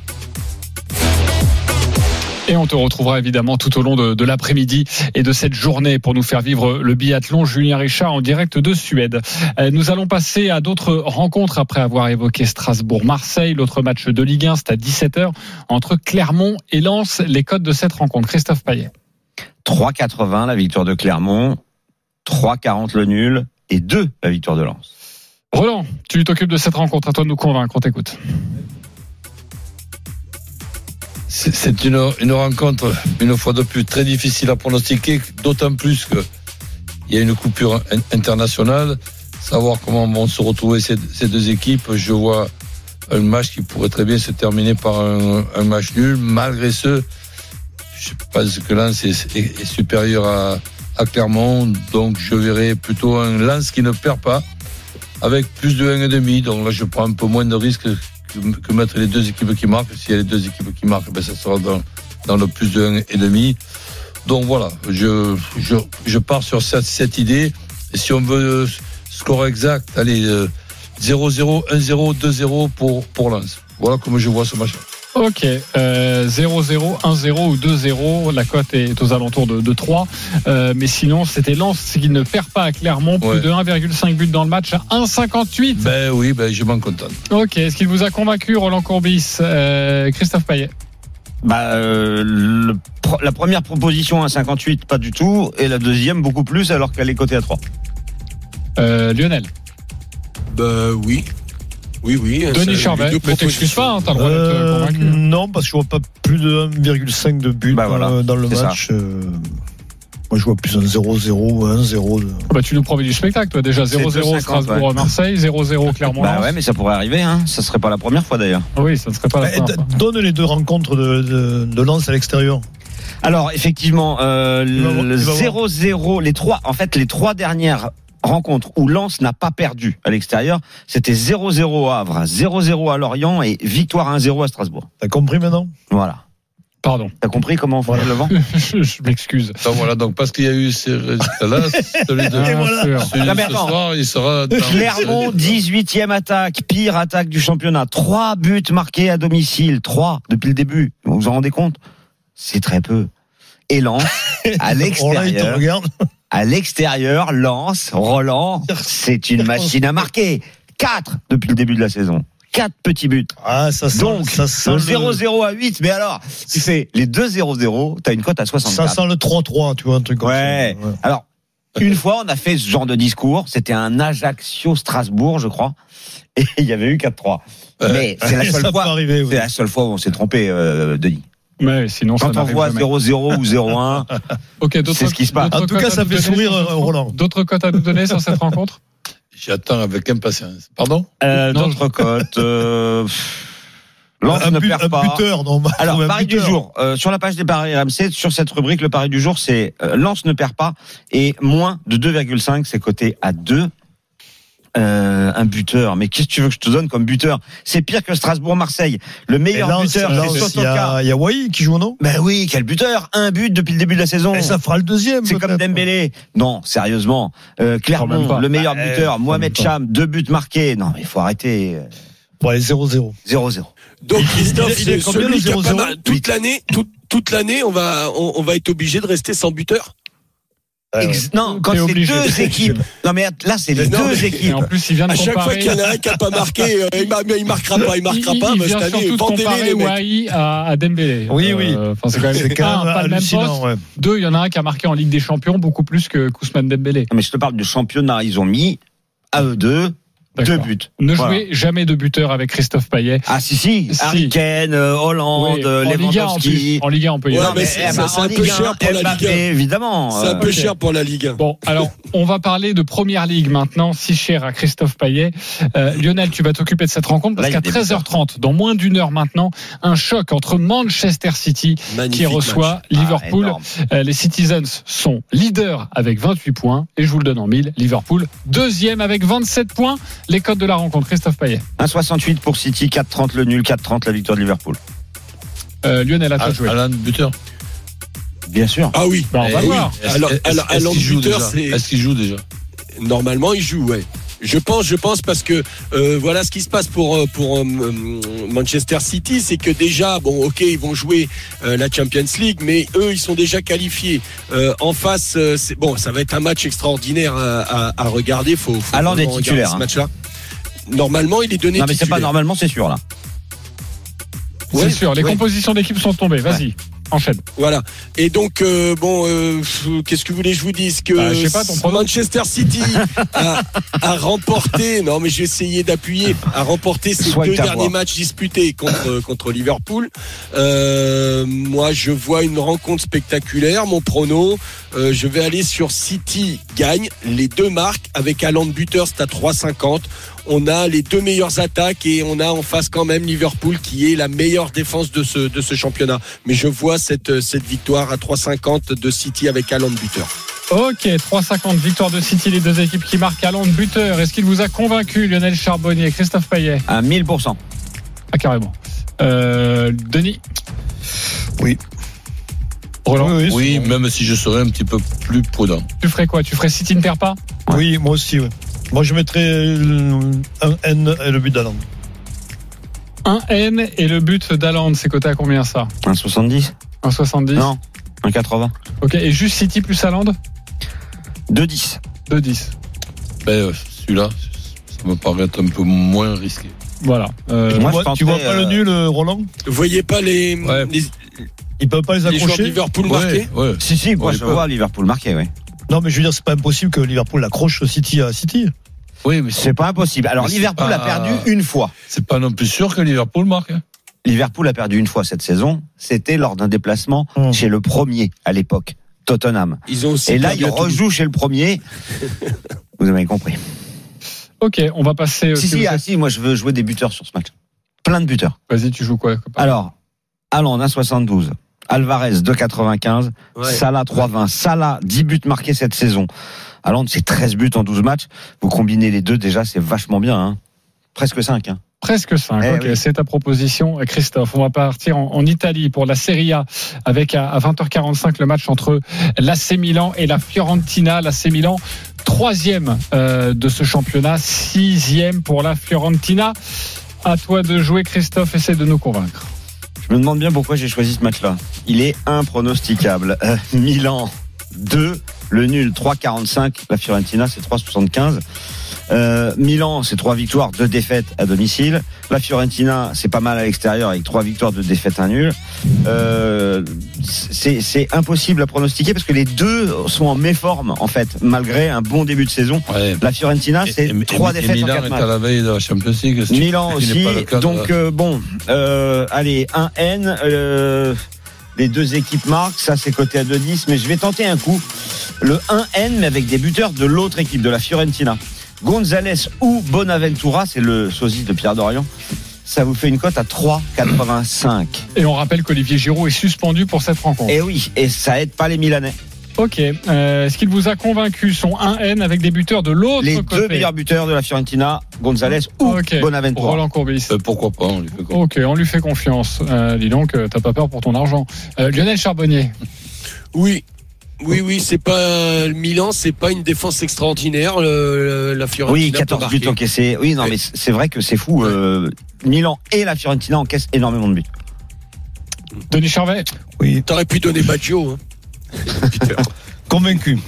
Et on te retrouvera évidemment tout au long de, de l'après-midi et de cette journée pour nous faire vivre le biathlon. Julien Richard en direct de Suède. Euh, Nous allons passer à d'autres rencontres après avoir évoqué Strasbourg-Marseille. L'autre match de Ligue 1, c'est à 17h entre Clermont et Lens. Les codes de cette rencontre. Christophe Payet. 3,80 la victoire de Clermont, 3,40 le nul et 2 la victoire de Lens. Roland, tu t'occupes de cette rencontre. À toi de nous convaincre. On t'écoute. C'est une, rencontre, une fois de plus, très difficile à pronostiquer, d'autant plus que il y a une coupure in- internationale. Savoir comment vont se retrouver ces, deux équipes, je vois un match qui pourrait très bien se terminer par un, match nul. Malgré ce, je pense que Lens est, supérieur à, à Clermont, donc je verrai plutôt un Lens qui ne perd pas, avec plus de 1,5. Donc là, je prends un peu moins de risques que, mettre les deux équipes qui marquent. S'il y a les deux équipes qui marquent, ben ça sera dans, le plus de 1,5. Donc voilà, je, pars sur cette, idée. Et si on veut score exact, allez, euh, 0-0, 1-0, 2-0 pour, pour Lens. Voilà comment je vois ce match. Ok, euh, 0-0, 1-0 ou 2-0. La cote est aux alentours de, de 3. Euh, mais sinon, c'était Lens qui ne perd pas à Clermont. Plus Ouais. de 1,5 buts dans le match à 1,58. Ben oui, ben je m'en contente. Ok, est-ce qu'il vous a convaincu, Roland Courbis euh, Christophe Payet? Bah, euh, le la première proposition à 58, pas du tout, et la deuxième beaucoup plus alors qu'elle est cotée à 3. Euh, Lionel Bah oui. Oui, oui. Denis Charvet, t'excuses propositions. pas, hein, t'as le droit d'être Euh, convaincu. non, parce que je vois pas plus de 1,5 de but Bah voilà, le- dans le match. euh, moi, je vois plus un 0-0, 1-0. de- Bah, tu nous promets du spectacle, toi. Déjà 0-0 2,50, Strasbourg-Marseille, 0-0 Clermont. Bah ouais, mais ça pourrait arriver, hein. Ça serait pas la première fois d'ailleurs. Oui, ça ne serait pas la Bah, première fois. donne les deux rencontres de, de, de Lens à l'extérieur. Alors effectivement, euh, le il va voir. 0-0, les trois, en fait, les trois dernières rencontres où Lens n'a pas perdu à l'extérieur, c'était 0-0 à Havre, 0-0 à Lorient et victoire 1-0 à Strasbourg. T'as compris maintenant? Voilà. Pardon, T'as compris comment on fait le vent? (laughs) Je, je m'excuse. Donc voilà, donc parce qu'il y a eu ces résultats-là, (laughs) celui de, celui de Non, mais ce attends. soir, il sera dans Clermont, 18e attaque, pire attaque du championnat. Trois buts marqués à domicile, trois depuis le début. Vous vous en rendez compte? C'est très peu. Et Lens, (laughs) à Oh là, il te l'extérieur, regarde. À l'extérieur, Lens, Roland, c'est une machine à marquer. Quatre depuis le début de la saison. Quatre petits buts. Ah, ça sent, Donc, ça sent le le 0-0 à 8, mais alors, tu fais les deux 0-0, t'as une cote à Ça 64. sent le 3-3, tu vois, un truc comme Ouais. ça. Ouais. Alors, une fois, on a fait ce genre de discours. C'était un Ajaccio-Strasbourg, je crois. Et il y avait eu 4-3. Mais c'est la (laughs) Ça seule peut fois. arriver, oui. C'est la seule fois où on s'est trompé, euh, Denis. Mais sinon, ça Quand on voit jamais. 0-0 ou 0-1, (laughs) Ok, d'autres- c'est ce qui se passe. En tout cas, ça fait sourire, Roland. D'autres cotes à nous donner sur cette rencontre J'attends avec impatience. Pardon euh, d'autres cotes. Euh, un, ne but- perd un pas. buteur, non, Alors, pari du jour. Euh, sur la page des paris RMC, sur cette rubrique, le pari du jour, c'est euh, Lens ne perd pas et moins de 2,5, c'est coté à 2. Euh, un buteur. Mais qu'est-ce que tu veux que je te donne comme buteur? C'est pire que Strasbourg-Marseille. Le meilleur Lens, buteur, c'est il y Sotoka. a, il y a Wai qui joue, non? Ben oui, quel buteur Un but depuis le début de la saison. Et ça fera le deuxième. C'est comme. Dembélé. Non, sérieusement. Euh, Clermont, le meilleur Bah, buteur. euh, Mohamed quand même Cham, deux buts marqués. Non, mais il faut arrêter. euh, allez, 0-0. 0-0. Donc Christophe, Il est- il est c'est combien, celui le qui a pas 0-0? mal- toute l'année, toute, toute l'année, on va, on, on va être obligé de rester sans buteur? Ouais, ouais. Ex- Non, quand c'est deux équipes. Non, mais là, c'est les Mais non, deux mais- Et équipes. en plus, il vient de À chaque fois qu'il y en a un qui a pas marqué, euh, il, il marquera pas, il marquera il, pas. il vient cette année, de les mecs. À, à Dembélé. Oui, oui. Euh, Enfin, c'est quand même, un, pas le même poste. ouais. Deux, il y en a un qui a marqué en Ligue des Champions beaucoup plus que Kousman Dembélé. Mais je te parle du championnat. Ils ont mis à eux deux deux buts. Ne Voilà. jouez jamais de buteur avec Christophe Payet. Ah si si, Si. Harry Kane, euh, Hollande, Oui, euh, en Ligue 1 en plus. Lewandowski. En Ligue 1, on peut y Ouais, mais c'est- en un peu Ligue 1, cher pour la Ligue 1. évidemment. C'est un Euh, peu cher pour la Ligue 1. Bon, alors, on va parler de Première Ligue maintenant, si cher à Christophe Payet. Euh, Lionel, tu vas t'occuper de cette rencontre parce qu'à des 13h30, dans moins d'une heure maintenant, un choc entre Manchester City qui reçoit Ah, Liverpool. Euh, les Citizens sont leaders avec 28 points et je vous le donne en mille. Liverpool deuxième avec 27 points. Les codes de la rencontre, Christophe Payet. 1,68 pour City, 4,30 le nul, 4,30 la victoire de Liverpool. Euh, Lionel, à toi de jouer. Alan, buteur. Bien sûr. Ah oui. Bah, on va Eh oui. voir. Alors- joue buteur, déjà c'est- Est-ce qu'il joue déjà Normalement, il joue, ouais. Je pense, je pense parce que euh, voilà ce qui se passe pour euh, pour euh, Manchester City, c'est que déjà bon, ok, ils vont jouer euh, la Champions League, mais eux ils sont déjà qualifiés. Euh, en face, euh, c'est bon, ça va être un match extraordinaire à, à, à regarder. Faut, faut Haaland est vraiment regarder titulaire, ce hein. match-là. Normalement, il est donné. Non, mais c'est pas normalement, c'est sûr là. C'est sûr, les ouais. compositions d'équipe sont tombées. Vas-y, enchaîne. Voilà. Et donc, euh, bon, euh, qu'est-ce que vous voulez que je vous dise que Bah, je sais pas, ton pronom. Manchester City (laughs) a, a remporté, non mais j'ai essayé d'appuyer, a remporté ses deux derniers matchs disputés contre, (laughs) contre Liverpool. Euh, moi, je vois une rencontre spectaculaire. Mon prono, je vais aller sur City gagne. Les deux marques avec Alan Buter, c'est à 3,50. On a les deux meilleures attaques et on a en face quand même Liverpool qui est la meilleure défense de ce, de ce championnat. Mais je vois cette, cette victoire à 3,50 de City avec Alan Buter. Ok, 3,50 victoire de City, les deux équipes qui marquent à de buteur. Est-ce qu'il vous a convaincu, Lionel Charbonnier, Christophe Payet? À 1000%. Ah, carrément. Euh, Denis? Oui. Roland? Oui, oui, Oui, même si je serais un petit peu plus prudent. Tu ferais quoi? Tu ferais City ne perd pas? Oui, moi aussi. ouais. Moi, je mettrais euh, un N et le but d'Alan. Un N et le but d'Aland, c'est coté à combien ça? 1,70 1,70 Non, 1,80. Ok, et juste City plus Aland 2,10. 2,10. Ben, euh, celui-là, ça me paraît être un peu moins risqué. Voilà. Euh, Moi, tu, vois, tu vois tenterais, pas le nul, Roland? Vous voyez pas les, Ouais. les, Ils peuvent pas les les joueurs accrocher? Liverpool marqués? Ouais, ouais. Si, si, moi Ouais, je vois Liverpool marqué, oui. Non, mais je veux dire, c'est pas impossible que Liverpool accroche City à City. Oui, mais c'est pas impossible. Alors Mais Liverpool pas- a perdu une fois. c'est pas non plus sûr que Liverpool marque. hein. Liverpool a perdu une fois cette saison. C'était lors d'un déplacement Hum. chez le premier à l'époque, Tottenham. Ils ont aussi Et là, perdu il à Toulouse. rejoue chez le premier. (laughs) Vous avez compris. ok, on va passer. euh, Si, si ah, si, moi je veux jouer des buteurs sur ce match. Plein de buteurs. Vas-y, tu joues quoi copain Alors, Haaland 1,72. Alvarez 2,95. Ouais. Salah 3,20. Salah 10 buts marqués cette saison. Haaland c'est 13 buts en 12 matchs. Vous combinez les deux déjà, c'est vachement bien. Hein. Presque 5. Hein. Presque 5. Eh oui. c'est ta proposition, Christophe. On va partir en, en Italie pour la Serie A avec à, à 20h45 le match entre l'AC Milan et la Fiorentina. L'AC Milan, troisième euh, de ce championnat, sixième pour la Fiorentina. À toi de jouer, Christophe. Essaie de nous convaincre. Je me demande bien pourquoi j'ai choisi ce match-là. Il est impronosticable. Euh, Milan 2, le nul 3,45. La Fiorentina c'est 3,75. Euh, Milan, c'est trois victoires, deux défaites à domicile. La Fiorentina, c'est pas mal à l'extérieur avec trois victoires, deux défaites, un nul. Euh, c'est impossible à pronostiquer parce que les deux sont en méforme en fait, malgré un bon début de saison. Ouais. La Fiorentina, c'est et- trois et défaites en Milan quatre matchs. à la veille de la Champions League. Milan aussi. cas Donc euh, bon, euh, allez, un N. euh, les deux équipes marquent, ça c'est coté à 2-10, mais je vais tenter un coup. Le 1N, mais avec des buteurs de l'autre équipe, de la Fiorentina. Gonzalez ou Bonaventura, c'est le sosie de Pierre Dorian. Ça vous fait une cote à 3,85. Et on rappelle qu'Olivier Giroud est suspendu pour cette rencontre. Et oui, et ça aide pas les Milanais. Ok. Euh, Est-ce qu'il vous a convaincu son 1N avec des buteurs de l'autre Les côté deux meilleurs buteurs de la Fiorentina, Gonzalez ou Ok. Bonaventura. Roland Courbis. Euh, pourquoi pas on lui fait confiance. Ok, on lui fait confiance. Euh, dis donc, euh, t'as pas peur pour ton argent. Euh, Lionel Charbonnier. Oui. Oui, oui, c'est pas le Milan, c'est pas une défense extraordinaire. le- le- la Fiorentina. Oui, peut 14 buts encaissés. Oui, non, mais c'est vrai que c'est fou. euh, Milan et la Fiorentina encaissent énormément de buts. Denis Charvet. Oui. T'aurais pu donner Baggio. Hein. (laughs) Convaincu.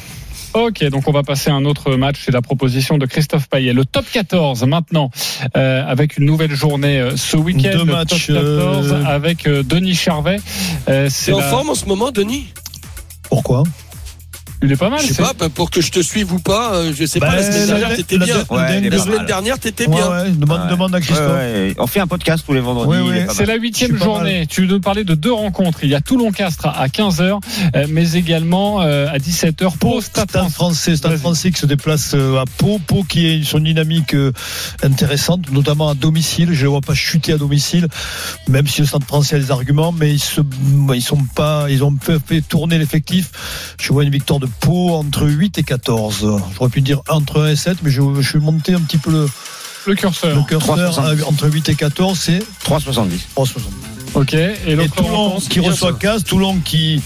Ok, donc on va passer à un autre match. C'est la proposition de Christophe Payet. Le top 14 maintenant, euh, avec une nouvelle journée euh, ce week-end. Deux le matchs, top 14 euh, avec euh, Denis Charvet. Euh, C'est c'est en la- forme en ce moment, Denis? Pourquoi? Il est pas mal. Je sais pas, bah, pour que je te suive ou pas, euh, je sais Bah, pas, la semaine la- dernière, t'étais bien. Ouais, La semaine mal. dernière, t'étais Ouais, bien. ouais, demande, Ouais. demande à Christophe. Ouais, ouais. On fait un podcast tous les vendredis. C'est la huitième journée. Tu nous parlais de deux rencontres. Il y a Toulon-Castres à 15h, euh, mais également euh, à 17h Pau, Stade français, Stade français qui se déplace à Pau, Pau qui est son dynamique intéressante, notamment à domicile. Je ne vois pas chuter à domicile, même si le Stade français a des arguments, mais ils se, ils sont pas, ils ont fait, fait tourner l'effectif. Je vois une victoire de Pau entre 8 et 14. J'aurais pu dire entre 1 et 7, mais je, je suis monté un petit peu le, Le curseur. le curseur 3,70. à- entre 8 et 14, c'est 3,70. 3,60. Ok. Et Toulon qui reçoit Casse, Toulon qui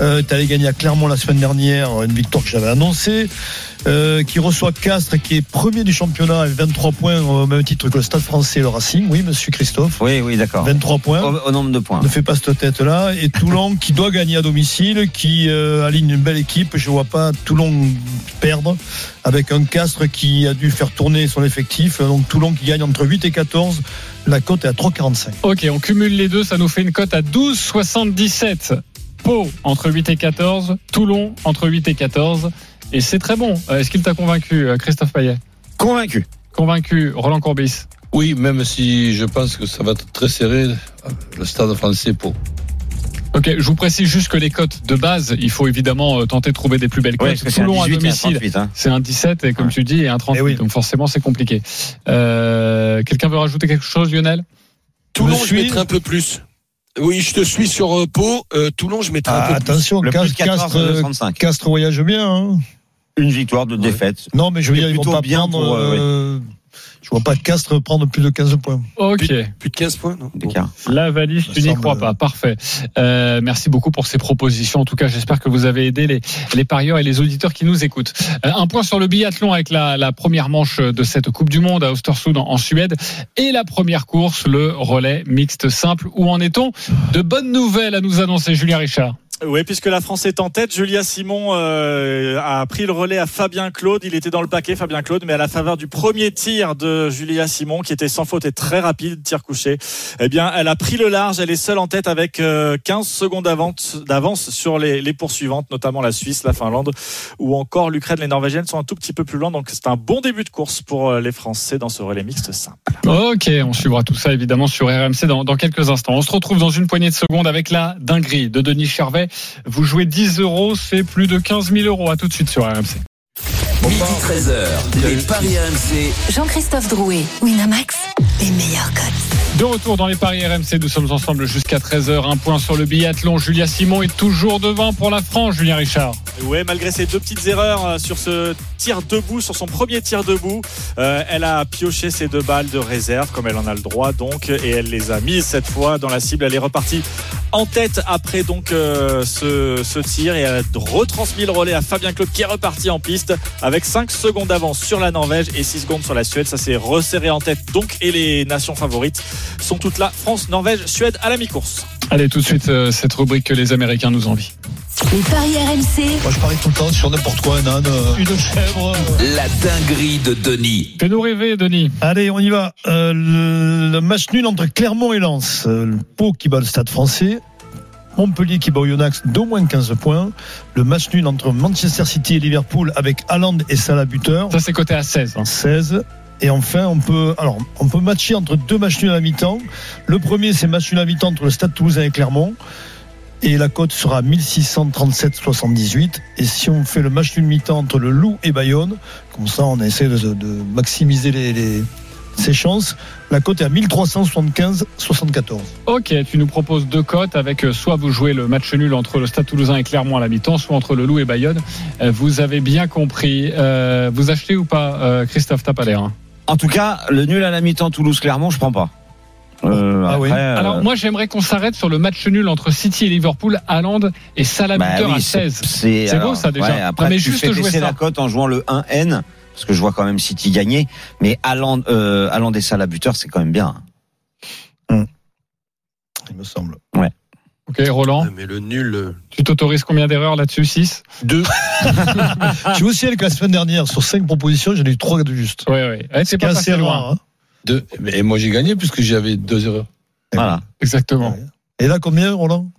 euh, est allé gagner à Clermont la semaine dernière, une victoire que j'avais annoncée, euh, qui reçoit Castres, qui est premier du championnat avec 23 points au même titre que le Stade français et le Racing. Oui, monsieur Christophe. Oui, oui, d'accord. 23 points. Au, au nombre de points. Ne fait pas cette tête-là. Et Toulon (laughs) qui doit gagner à domicile, qui euh, aligne une belle équipe. Je ne vois pas Toulon perdre avec un Castres qui a dû faire tourner son effectif. Donc Toulon qui gagne entre 8 et 14. La cote est à 3,45. Ok, on cumule les deux, ça nous fait une cote à 12,77. Pau entre 8 et 14, Toulon entre 8 et 14. Et c'est très bon. Euh, Est-ce qu'il t'a convaincu, euh, Christophe Payet? Convaincu. Convaincu, Roland Courbis Oui, même si je pense que ça va être très serré, le stade français pour. Ok, je vous précise juste que les cotes de base, il faut évidemment euh, tenter de trouver des plus belles cotes. Toulon à 18 et un domicile, 38, hein. c'est un 17 et comme Ouais. tu dis, et un 38. Eh oui. Donc forcément, c'est compliqué. Euh, Quelqu'un veut rajouter quelque chose, Lionel? Toulon, je mettrai un peu plus. Oui, je te suis sur euh, Pau. Euh, Toulon, je mettrai Ah, un peu plus. attention, plus de Castres, 14, Castres, 65. Castres voyage bien. Hein. Une victoire, de défaite. Non, mais je veux dire, ils vont plutôt pas bien prendre. pour, euh, euh, vois pas Castres prendre plus de 15 points. Ok. Plus de 15 points, non d'écart. La valise, tu n'y crois pas. Parfait. Euh, merci beaucoup pour ces propositions. En tout cas, j'espère que vous avez aidé les, les parieurs et les auditeurs qui nous écoutent. Euh, un point sur le biathlon avec la, la première manche de cette Coupe du Monde à Östersund en, en Suède et la première course, le relais mixte simple. Où en est-on? De bonnes nouvelles à nous annoncer, Julien Richard. Oui, puisque la France est en tête, Julia Simon euh, a pris le relais à Fabien Claude. Il était dans le paquet, Fabien Claude, mais à la faveur du premier tir de Julia Simon, qui était sans faute et très rapide, tir couché, eh bien, elle a pris le large. Elle est seule en tête avec euh, 15 secondes d'avance sur les, les poursuivantes, notamment la Suisse, la Finlande ou encore l'Ukraine. Les Norvégiennes sont un tout petit peu plus loin, donc c'est un bon début de course pour euh, les Français dans ce relais mixte simple. Ok, on suivra tout ça évidemment sur RMC dans, dans quelques instants. On se retrouve dans une poignée de secondes avec la dinguerie de Denis Charvet. Vous jouez 10 euros, c'est plus de 15 000 euros. À tout de suite sur RMC. Midi 13h, les Paris RMC. Jean-Christophe Drouet, Winamax, les meilleurs cotes. De retour dans les paris RMC, nous sommes ensemble jusqu'à 13h. Un point sur le biathlon. Julia Simon est toujours devant pour la France, Julien Richard. Ouais, malgré ses deux petites erreurs euh, sur ce tir debout, sur son premier tir debout, euh, elle a pioché ses deux balles de réserve comme elle en a le droit donc, et elle les a mises cette fois dans la cible. Elle est repartie en tête après donc euh, ce, ce tir et elle a retransmis le relais à Fabien Claude qui est reparti en piste avec 5 secondes d'avance sur la Norvège et 6 secondes sur la Suède. Ça s'est resserré en tête donc et les nations favorites sont toutes là. France, Norvège, Suède à la mi-course. Allez, tout de suite, euh, cette rubrique que les Américains nous envient. Les paris RMC, Moi, je parie tout le temps sur n'importe quoi, un âne, euh, une chèvre. euh. La dinguerie de Denis. Fais-nous rêver, Denis? Allez, on y va. Euh, le, le match nul entre Clermont et Lens. Euh, le Pau qui bat le Stade français. Montpellier qui bat Oyonnax d'au moins 15 points. Le match nul entre Manchester City et Liverpool avec Haaland et Salah buteur. Ça, c'est coté à 16. hein. 16. Et enfin, on peut, alors, on peut matcher entre deux matchs nuls à la mi-temps. Le premier, c'est match nul à mi-temps entre le Stade Toulousain et Clermont. Et la cote sera 1637,78. Et si on fait le match nul mi-temps entre le Loup et Bayonne, comme ça, on essaie de, de maximiser les, ses chances. La cote est à 1375,74. Ok, tu nous proposes deux cotes avec euh, soit vous jouez le match nul entre le Stade Toulousain et Clermont à la mi-temps, soit entre le Loup et Bayonne. Euh, Vous avez bien compris. Euh, vous achetez ou pas, Christophe Tapaler hein? En tout cas, le nul à la mi-temps Toulouse-Clermont, je prends pas. Euh, Ah oui. euh, Alors moi j'aimerais qu'on s'arrête sur le match nul entre City et Liverpool, Haaland et Salah bah buteur oui, à c'est- 16. C'est beau, ça, déjà. ouais, après, Non, mais tu juste fais jouer baisser la cote en jouant le 1N, parce que je vois quand même City gagner. Mais Haaland, euh, Haaland et Salah buteur, c'est quand même bien. Il me semble. Ok, Roland, Mais le nul. euh, tu t'autorises combien d'erreurs là-dessus 6 Deux. Je suis aussi avec la semaine dernière. Sur cinq propositions, j'en ai eu trois de juste. Ouais, ouais. Ouais, c'est pas assez passé loin. hein. Deux. Et moi, j'ai gagné puisque j'avais deux erreurs. Voilà. Exactement. Et là, combien, Roland?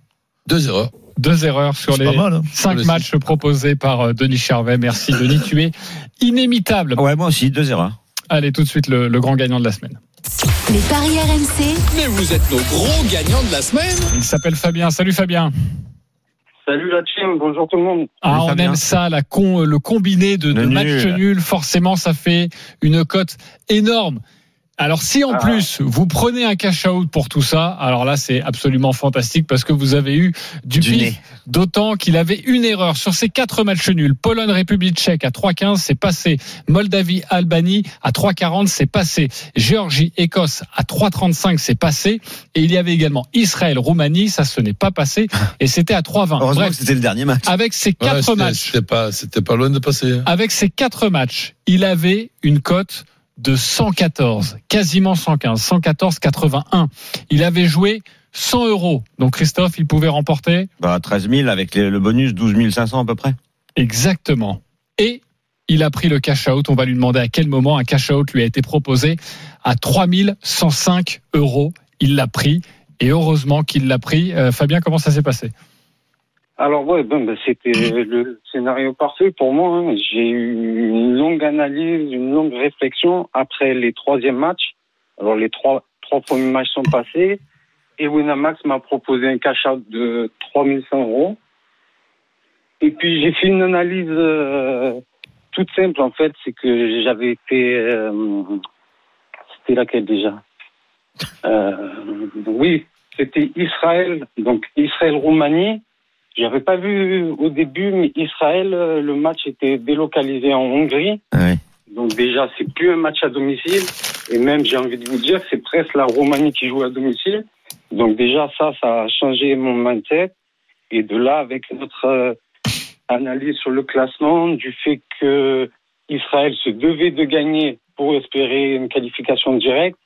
Deux erreurs. Deux erreurs sur les mal. hein. cinq Le matchs proposés par euh, Denis Charvet. Merci Denis, tu es inimitable. Ouais, moi aussi, deux erreurs. Allez, tout de suite le, le grand gagnant de la semaine. Les paris RMC, Mais vous êtes nos gros gagnants de la semaine. Il s'appelle Fabien. Salut Fabien. Salut la team, bonjour tout le monde. Ah, on aime ça, la con, le combiné de, de matchs nul. nuls. Forcément, ça fait une cote énorme. Alors si en Ah. plus vous prenez un cash out pour tout ça, alors là c'est absolument fantastique parce que vous avez eu du, Du d'autant qu'il avait une erreur sur ces quatre matchs nuls. Pologne République Tchèque à 3,15 c'est passé. Moldavie Albanie à 3,40 c'est passé. Géorgie Écosse à 3,35 c'est passé. Et il y avait également Israël Roumanie ça ce n'est pas passé et c'était à 3,20. Heureusement Bref, que c'était le dernier match. avec ces quatre matchs C'était pas, c'était pas loin de passer. hein. avec ces quatre matchs, il avait une cote de 114, quasiment 115, 114, 81. Il avait joué 100 euros. Donc Christophe, il pouvait remporter Bah, 13 000 avec les- le bonus, 12 500 à peu près. exactement. Et il a pris le cash out. On va lui demander à quel moment un cash out lui a été proposé à 3105 euros. Il l'a pris. Et heureusement qu'il l'a pris. Euh, Fabien, comment ça s'est passé? Alors ouais, ben, ben, c'était le scénario parfait pour moi. hein. J'ai eu une longue analyse, une longue réflexion après les troisièmes matchs. Alors les trois trois premiers matchs sont passés et Winamax m'a proposé un cash out de 3100 euros. Et puis j'ai fait une analyse euh, toute simple en fait, c'est que j'avais été, euh, c'était laquelle déjà? Euh, Oui, c'était Israël, donc Israël-Roumanie. J'avais pas vu au début, mais Israël, euh, le match était délocalisé en Hongrie. Ouais. Donc déjà, c'est plus un match à domicile. Et même, j'ai envie de vous dire, c'est presque la Roumanie qui joue à domicile. Donc déjà, ça, ça a changé mon mindset. Et de là, avec notre euh, analyse sur le classement, du fait que Israël se devait de gagner pour espérer une qualification directe,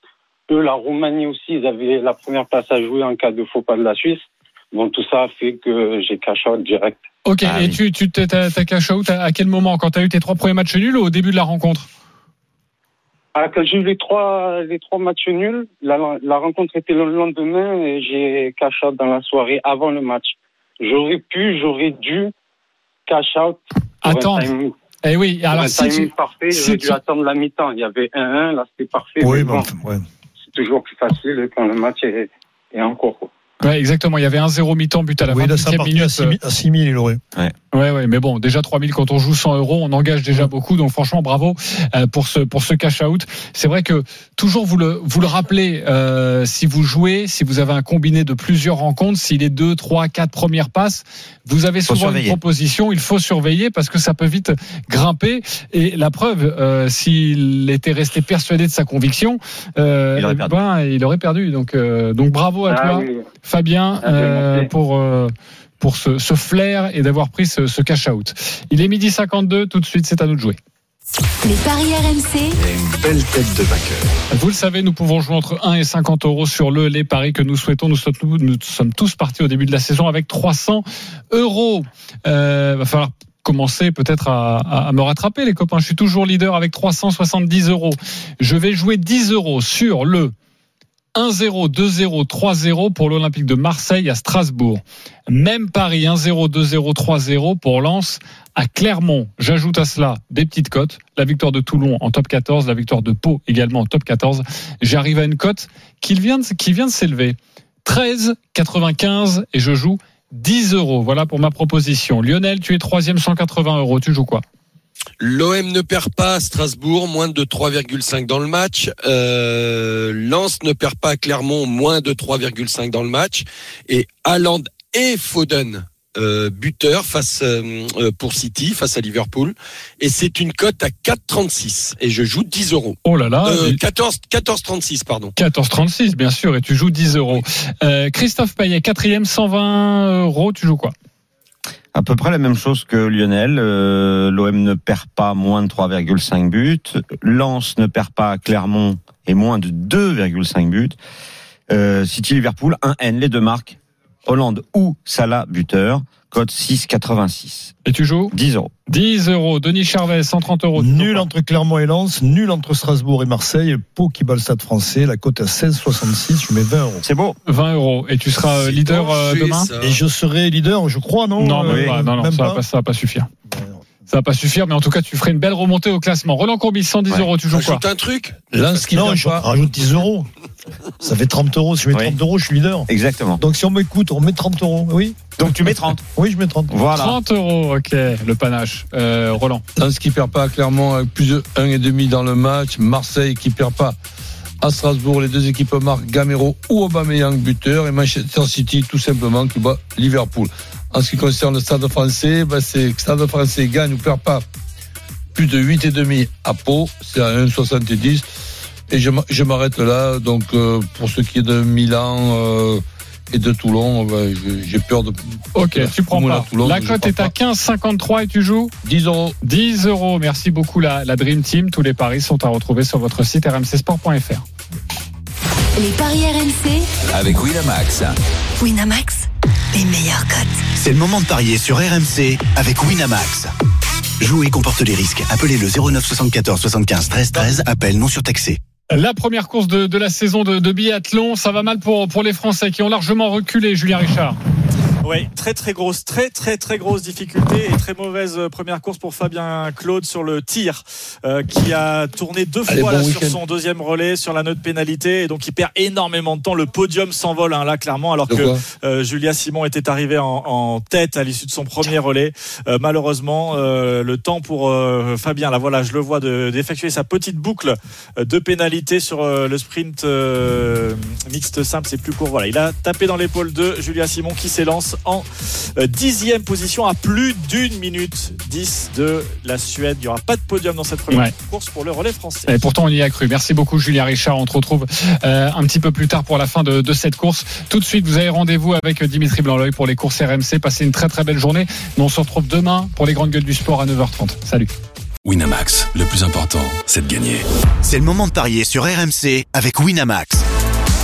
eux, la Roumanie aussi, ils avaient la première place à jouer en cas de faux pas de la Suisse. Donc tout ça a fait que j'ai cash out direct. Ok, Ah et oui. tu, tu t'es- t'as, t'as cash out à, quel moment? Quand tu as eu tes trois premiers matchs nuls ou au début de la rencontre? Ah, quand j'ai eu les trois, les trois matchs nuls, la, la rencontre était le lendemain et j'ai cash out dans la soirée avant le match. J'aurais pu, j'aurais dû cash out. Attends. Eh oui, alors un si tu, parfait, si j'aurais tu- dû attendre la mi-temps. Il y avait 1-1, là c'était parfait. Oui, bon, ouais. c'est toujours plus facile quand le match est, est en cours. Ouais, exactement. Il y avait un 0 mi-temps but à la Oui, là, ça 28e partait à minute. 6 000, à 6 000, il aurait. Ouais, ouais, mais bon, déjà 3000 quand on joue 100 euros, on engage déjà beaucoup. Donc franchement, bravo euh, pour ce pour ce cash out. C'est vrai que toujours vous le vous le rappelez euh, si vous jouez, si vous avez un combiné de plusieurs rencontres, si les deux, trois, quatre premières passes, vous avez souvent une proposition. Il faut surveiller parce que ça peut vite grimper. Et la preuve, euh, s'il était resté persuadé de sa conviction, euh, Il aurait perdu. ben, il aurait perdu. Donc euh, donc bravo à Ah toi. oui. Fabien Ah, euh, pour euh, pour ce, ce flair et d'avoir pris ce, ce cash out. Il est midi 52, tout de suite c'est à nous de jouer. Les paris RMC, Et une belle tête de vainqueur. Vous le savez, nous pouvons jouer entre 1 et 50 euros sur le les paris que nous souhaitons. Nous sommes, nous sommes tous partis au début de la saison avec 300 euros. Euh, va falloir commencer peut-être à, à- à me rattraper les copains. Je suis toujours leader avec 370 euros. Je vais jouer 10 euros sur le 1-0, 2-0, 3-0 pour l'Olympique de Marseille à Strasbourg. Même Paris 1-0, 2-0, 3-0 pour Lens à Clermont. J'ajoute à cela des petites cotes. La victoire de Toulon en top 14, la victoire de Pau également en top 14. J'arrive à une cote qui vient de, s'élever. 13,95 et je joue 10 euros. Voilà pour ma proposition. Lionel, tu es troisième 180 euros. Tu joues quoi? L'OM ne perd pas à Strasbourg, moins de 3,5 dans le match. Euh, Lens ne perd pas à Clermont, moins de 3,5 dans le match. Et Haaland et Foden, euh, buteur face euh, euh, pour City, face à Liverpool. Et c'est une cote à 4,36. Et je joue 10 euros. Oh là là. Euh, 14, 14,36, pardon. 14,36 bien sûr et tu joues 10 euros. Euh, Christophe Payet, quatrième 120 euros. Tu joues quoi? À peu près la même chose que Lionel. Euh, L'OM ne perd pas moins de 3,5 buts. Lens ne perd pas Clermont et moins de 2,5 buts. Euh, City Liverpool, 1 N, les deux marques. Hollande ou Salah buteur. Code 6,86. Et tu joues 10 euros. 10 euros. Denis Charvet, 130 euros. Nul entre Clermont et Lens, nul entre Strasbourg et Marseille, Pau qui bat le stade français, la cote à 16,66, je mets 20 euros. C'est beau. 20 euros. Et tu seras leader euh, demain ça. Et je serai leader, je crois, non Non, Euh, pas, non, non, même ça, va pas pas, ça va pas suffire. Ça va pas suffire, mais en tout cas, tu ferais une belle remontée au classement. Roland Courbis, 110 Ouais. euros, tu joues quoi Rajoute un truc. Lens qui Non, perd je pas. rajoute 10 euros. Ça fait 30 euros. Si je mets Oui. 30 euros, je suis leader. Exactement. Donc si on m'écoute, on met 30 euros. Oui Donc tu mets 30. Oui, je mets 30. Voilà. 30 euros, ok, le panache. Euh, Roland. Lens qui perd pas à Clermont avec plus de 1,5 dans le match. Marseille qui perd pas À Strasbourg, les deux équipes marquent Gamero ou Aubameyang buteur et Manchester City tout simplement qui bat Liverpool. En ce qui concerne le Stade français, ben c'est que le Stade français gagne ou perd pas plus de 8,5 à Pau, c'est à 1,70. Et je, m'arrête là. Donc euh, pour ce qui est de Milan euh, et de Toulon, ben, j'ai peur de. Ok, tu prends pas. Toulon, la cote est à pas. 15,53 et tu joues 10 euros. 10 euros. Merci beaucoup la, la Dream Team. Tous les paris sont à retrouver sur votre site rmcsport.fr. Les paris RMC, Avec Winamax. Winamax, les meilleurs cotes. C'est le moment de parier sur RMC avec Winamax. Jouer comporte les risques. Appelez le 09 74 75 13 13. Appel non surtaxé. La première course de, de la saison de, de biathlon, ça va mal pour, pour les Français qui ont largement reculé, Julien Richard. Oui, très très grosse, très très très grosse difficulté et très mauvaise euh, première course pour Fabien Claude sur le tir, euh, qui a tourné deux Allez, fois bon là, sur son deuxième relais sur la note pénalité et donc il perd énormément de temps. Le podium s'envole hein, là clairement alors De que euh, Julia Simon était arrivée en, en tête à l'issue de son premier relais. Euh, malheureusement, euh, le temps pour euh, Fabien, là voilà, je le vois de- d'effectuer sa petite boucle de pénalité sur le sprint euh, mixte simple, c'est plus court. Voilà, il a tapé dans l'épaule de Julia Simon qui s'élance en euh, dixième position à plus d'une minute 10 de la Suède. Il n'y aura pas de podium dans cette première Ouais. course pour le relais français. Et pourtant, on y a cru. Merci beaucoup, Julien Richard. On te retrouve euh, un petit peu plus tard pour la fin de, de cette course. Tout de suite, vous avez rendez-vous avec Dimitri Blanc-L'œil pour les courses RMC. Passez une très très belle journée. Nous, on se retrouve demain pour les grandes gueules du sport à 9h30. Salut. Winamax, le plus important, c'est de gagner. C'est le moment de parier sur RMC avec Winamax.